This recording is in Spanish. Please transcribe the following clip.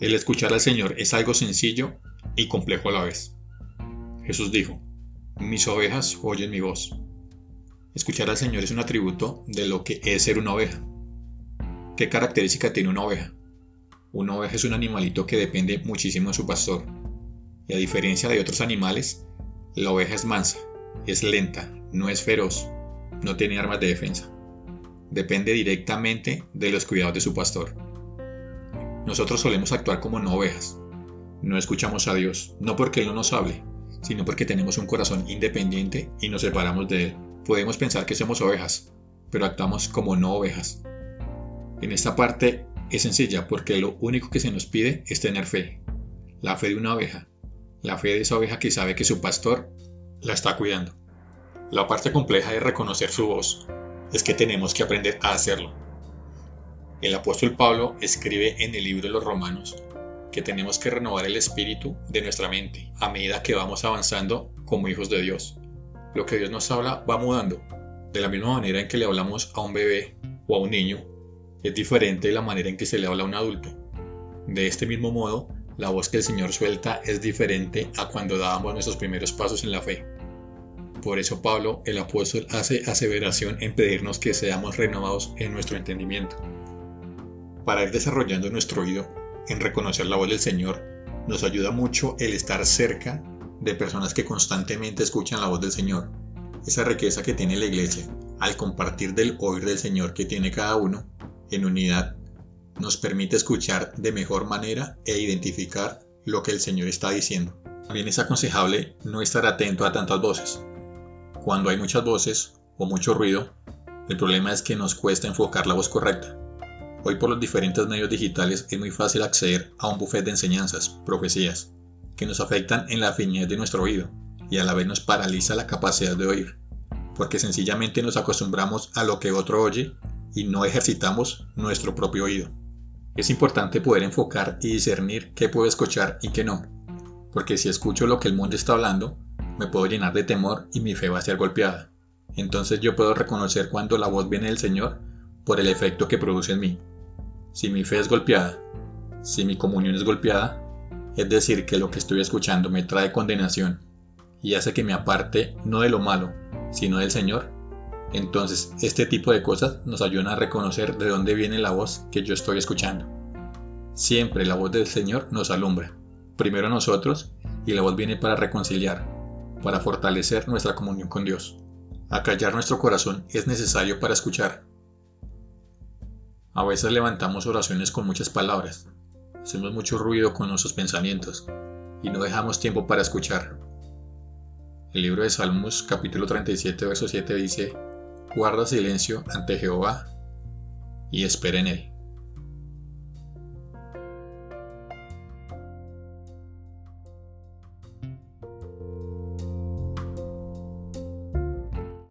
El escuchar al Señor es algo sencillo y complejo a la vez. Jesús dijo, mis ovejas oyen mi voz. Escuchar al Señor es un atributo de lo que es ser una oveja. ¿Qué característica tiene una oveja? Una oveja es un animalito que depende muchísimo de su pastor. Y a diferencia de otros animales, la oveja es mansa, es lenta, no es feroz, no tiene armas de defensa. Depende directamente de los cuidados de su pastor. Nosotros solemos actuar como no ovejas. No escuchamos a Dios, no porque Él no nos hable, sino porque tenemos un corazón independiente y nos separamos de Él. Podemos pensar que somos ovejas, pero actuamos como no ovejas. En esta parte es sencilla porque lo único que se nos pide es tener fe. La fe de una oveja. La fe de esa oveja que sabe que su pastor la está cuidando. La parte compleja de reconocer su voz es que tenemos que aprender a hacerlo. El apóstol Pablo escribe en el libro de los Romanos que tenemos que renovar el espíritu de nuestra mente a medida que vamos avanzando como hijos de Dios. Lo que Dios nos habla va mudando. De la misma manera en que le hablamos a un bebé o a un niño, es diferente de la manera en que se le habla a un adulto. De este mismo modo, la voz que el Señor suelta es diferente a cuando dábamos nuestros primeros pasos en la fe. Por eso Pablo, el apóstol, hace aseveración en pedirnos que seamos renovados en nuestro entendimiento. Para ir desarrollando nuestro oído en reconocer la voz del Señor, nos ayuda mucho el estar cerca de personas que constantemente escuchan la voz del Señor. Esa riqueza que tiene la iglesia al compartir del oír del Señor que tiene cada uno en unidad nos permite escuchar de mejor manera e identificar lo que el Señor está diciendo. También es aconsejable no estar atento a tantas voces. Cuando hay muchas voces o mucho ruido, el problema es que nos cuesta enfocar la voz correcta. Hoy por los diferentes medios digitales es muy fácil acceder a un buffet de enseñanzas, profecías, que nos afectan en la afinidad de nuestro oído y a la vez nos paraliza la capacidad de oír, porque sencillamente nos acostumbramos a lo que otro oye y no ejercitamos nuestro propio oído. Es importante poder enfocar y discernir qué puedo escuchar y qué no, porque si escucho lo que el mundo está hablando, me puedo llenar de temor y mi fe va a ser golpeada. Entonces yo puedo reconocer cuando la voz viene del Señor por el efecto que produce en mí. Si mi fe es golpeada, si mi comunión es golpeada, es decir, que lo que estoy escuchando me trae condenación y hace que me aparte no de lo malo, sino del Señor, entonces este tipo de cosas nos ayudan a reconocer de dónde viene la voz que yo estoy escuchando. Siempre la voz del Señor nos alumbra, primero a nosotros, y la voz viene para reconciliar, para fortalecer nuestra comunión con Dios. Acallar nuestro corazón es necesario para escuchar, a veces levantamos oraciones con muchas palabras, hacemos mucho ruido con nuestros pensamientos y no dejamos tiempo para escuchar. El libro de Salmos capítulo 37 verso 7 dice, guarda silencio ante Jehová y espera en él.